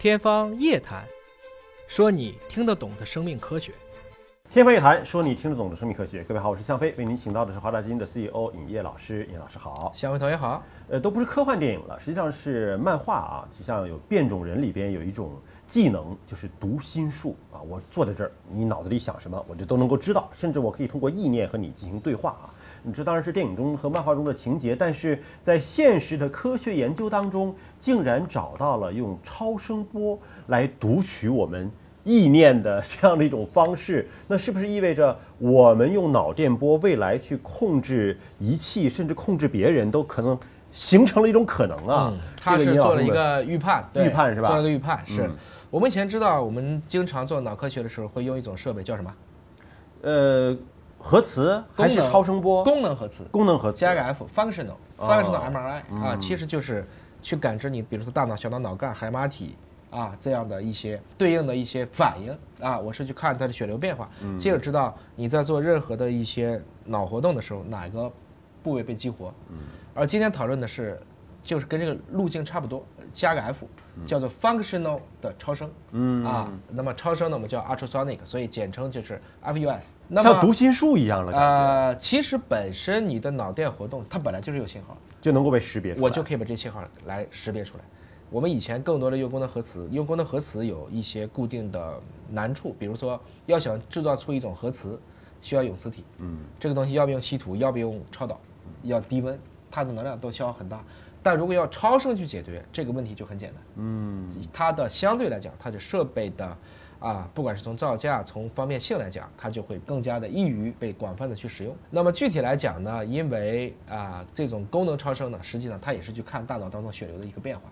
天方夜谭，说你听得懂的生命科学。天方夜谭，说你听得懂的生命科学。各位好，我是向飞，为您请到的是华大基因的 CEO 尹烨老师。尹老师好，向飞同学好。呃，都不是科幻电影了，实际上是漫画啊。就像有变种人里边有一种技能，就是读心术啊。我坐在这儿，你脑子里想什么，我就都能够知道，甚至我可以通过意念和你进行对话啊。你这当然是电影中和漫画中的情节，但是在现实的科学研究当中，竟然找到了用超声波来读取我们意念的这样的一种方式。那是不是意味着我们用脑电波未来去控制仪器，甚至控制别人都可能形成了一种可能啊？他是做了一个预判，预判是吧？做了个预判，是我们以前知道，我们经常做脑科学的时候会用一种设备，叫什么？呃。核磁还是超声波？功能核磁，功能核磁加个 F，functional，functional MRI 啊，其实就是去感知你，比如说大脑、小脑、脑干、海马体啊这样的一些对应的一些反应啊，我是去看它的血流变化，进而知道你在做任何的一些脑活动的时候哪个部位被激活。嗯而今天讨论的是，就是跟这个路径差不多，加个 F。叫做 functional 的超声，嗯啊，那么超声呢，我们叫 ultrasonic，所以简称就是 FUS。像读心术一样了，呃，其实本身你的脑电活动，它本来就是有信号，就能够被识别出来。我就可以把这信号来识别出来。我们以前更多的用功能核磁，用功能核磁有一些固定的难处，比如说要想制造出一种核磁，需要永磁体，嗯，这个东西要不用稀土，要不用超导，要低温，它的能量都消耗很大。但如果要超声去解决这个问题就很简单，嗯，它的相对来讲，它的设备的，啊，不管是从造价、从方便性来讲，它就会更加的易于被广泛的去使用。那么具体来讲呢，因为啊，这种功能超声呢，实际上它也是去看大脑当中血流的一个变化。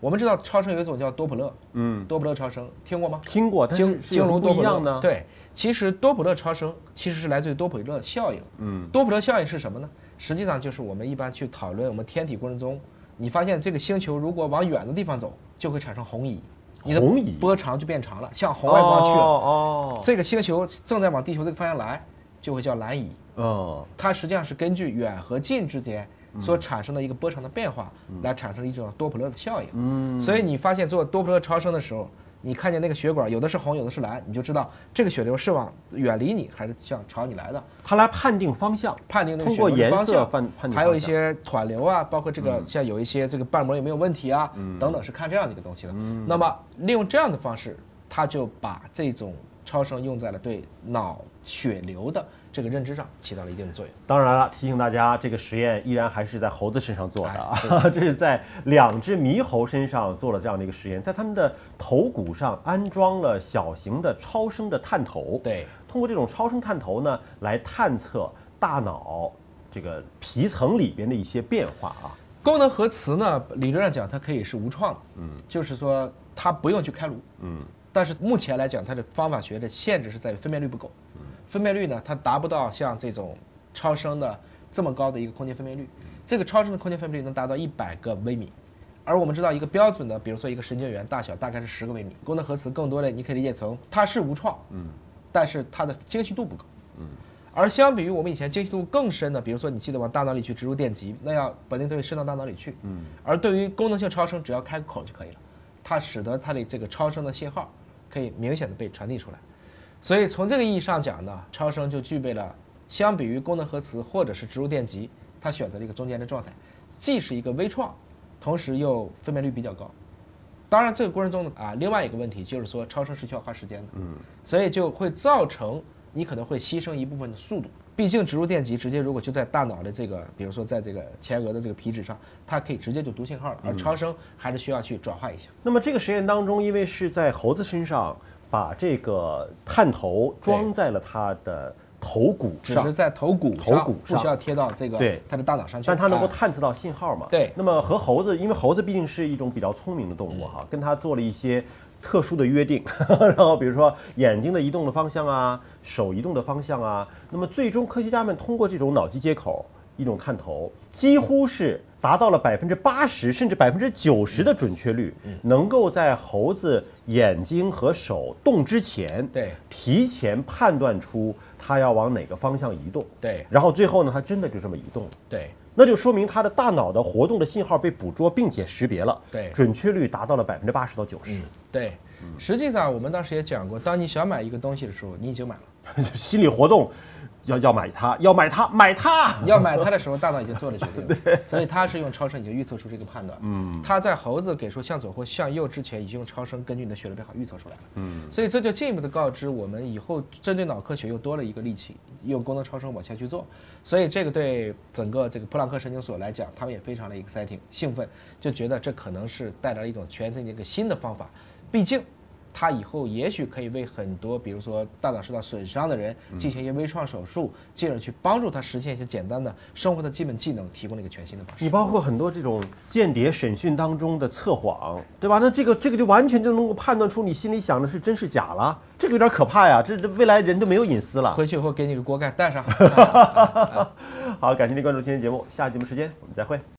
我们知道超声有一种叫多普勒，嗯，多普勒超声听过吗？听过，经经不一样呢。对，其实多普勒超声其实是来自于多普勒效应。嗯，多普勒效应是什么呢？实际上就是我们一般去讨论我们天体过程中。你发现这个星球如果往远的地方走，就会产生红移，你的波长就变长了，向红外光去了。哦，这个星球正在往地球这个方向来，就会叫蓝移。哦，它实际上是根据远和近之间所产生的一个波长的变化，来产生一种多普勒的效应。嗯，所以你发现做多普勒超声的时候。你看见那个血管，有的是红，有的是蓝，你就知道这个血流是往远离你，还是向朝你来的。它来判定方向，判定那个血流方向。判判还有一些湍流啊，包括这个像有一些这个瓣膜有没有问题啊，等等，是看这样的一个东西的。那么利用这样的方式，他就把这种超声用在了对脑血流的。这个认知上起到了一定的作用。当然了，提醒大家，这个实验依然还是在猴子身上做的啊，这是在两只猕猴身上做了这样的一个实验，在它们的头骨上安装了小型的超声的探头。对，通过这种超声探头呢，来探测大脑这个皮层里边的一些变化啊。功能核磁呢，理论上讲它可以是无创的，嗯，就是说它不用去开颅，嗯，但是目前来讲，它的方法学的限制是在于分辨率不够。分辨率呢，它达不到像这种超声的这么高的一个空间分辨率。这个超声的空间分辨率能达到一百个微米，而我们知道一个标准的，比如说一个神经元大小大概是十个微米。功能核磁更多的，你可以理解成它是无创，嗯，但是它的精细度不够，嗯。而相比于我们以前精细度更深的，比如说你记得往大脑里去植入电极，那要把那东西伸到大脑里去，嗯。而对于功能性超声，只要开个口就可以了，它使得它的这个超声的信号可以明显的被传递出来。所以从这个意义上讲呢，超声就具备了相比于功能核磁或者是植入电极，它选择了一个中间的状态，既是一个微创，同时又分辨率比较高。当然这个过程中呢啊，另外一个问题就是说超声是需要花时间的，嗯，所以就会造成你可能会牺牲一部分的速度。毕竟植入电极直接如果就在大脑的这个，比如说在这个前额的这个皮质上，它可以直接就读信号了，而超声还是需要去转化一下。那么这个实验当中，因为是在猴子身上。把这个探头装在了它的头骨上，只是在头骨头骨上，不需要贴到这个对它的大脑上去。但它能够探测到信号嘛？对。那么和猴子，因为猴子毕竟是一种比较聪明的动物哈，跟它做了一些特殊的约定，然后比如说眼睛的移动的方向啊，手移动的方向啊，那么最终科学家们通过这种脑机接口一种探头，几乎是。达到了百分之八十甚至百分之九十的准确率，能够在猴子眼睛和手动之前，对，提前判断出它要往哪个方向移动，对，然后最后呢，它真的就这么移动了，对。那就说明它的大脑的活动的信号被捕捉并且识别了，对准确率达到了百分之八十到九十。对，实际上我们当时也讲过，当你想买一个东西的时候，你已经买了。心理活动，要要买它，要买它，买它。要买它的时候，大脑已经做了决定 了，所以它是用超声已经预测出这个判断。嗯，它在猴子给出向左或向右之前，已经用超声根据你的血流变化预测出来了。嗯，所以这就进一步的告知我们以后针对脑科学又多了一个利器，用功能超声往下去做。所以这个对整个这个普朗克神经所来讲，他们也非常的 exciting 兴奋，就觉得这可能是带来了一种全新的一个新的方法。毕竟。它以后也许可以为很多，比如说大脑受到损伤的人进行一些微创手术，进而去帮助他实现一些简单的生活的基本技能，提供了一个全新的方式。你包括很多这种间谍审讯当中的测谎，对吧？那这个这个就完全就能够判断出你心里想的是真是假了，这个有点可怕呀！这这未来人都没有隐私了。回去以后给你个锅盖带上。好，感谢您关注今天节目，下期节目时间我们再会。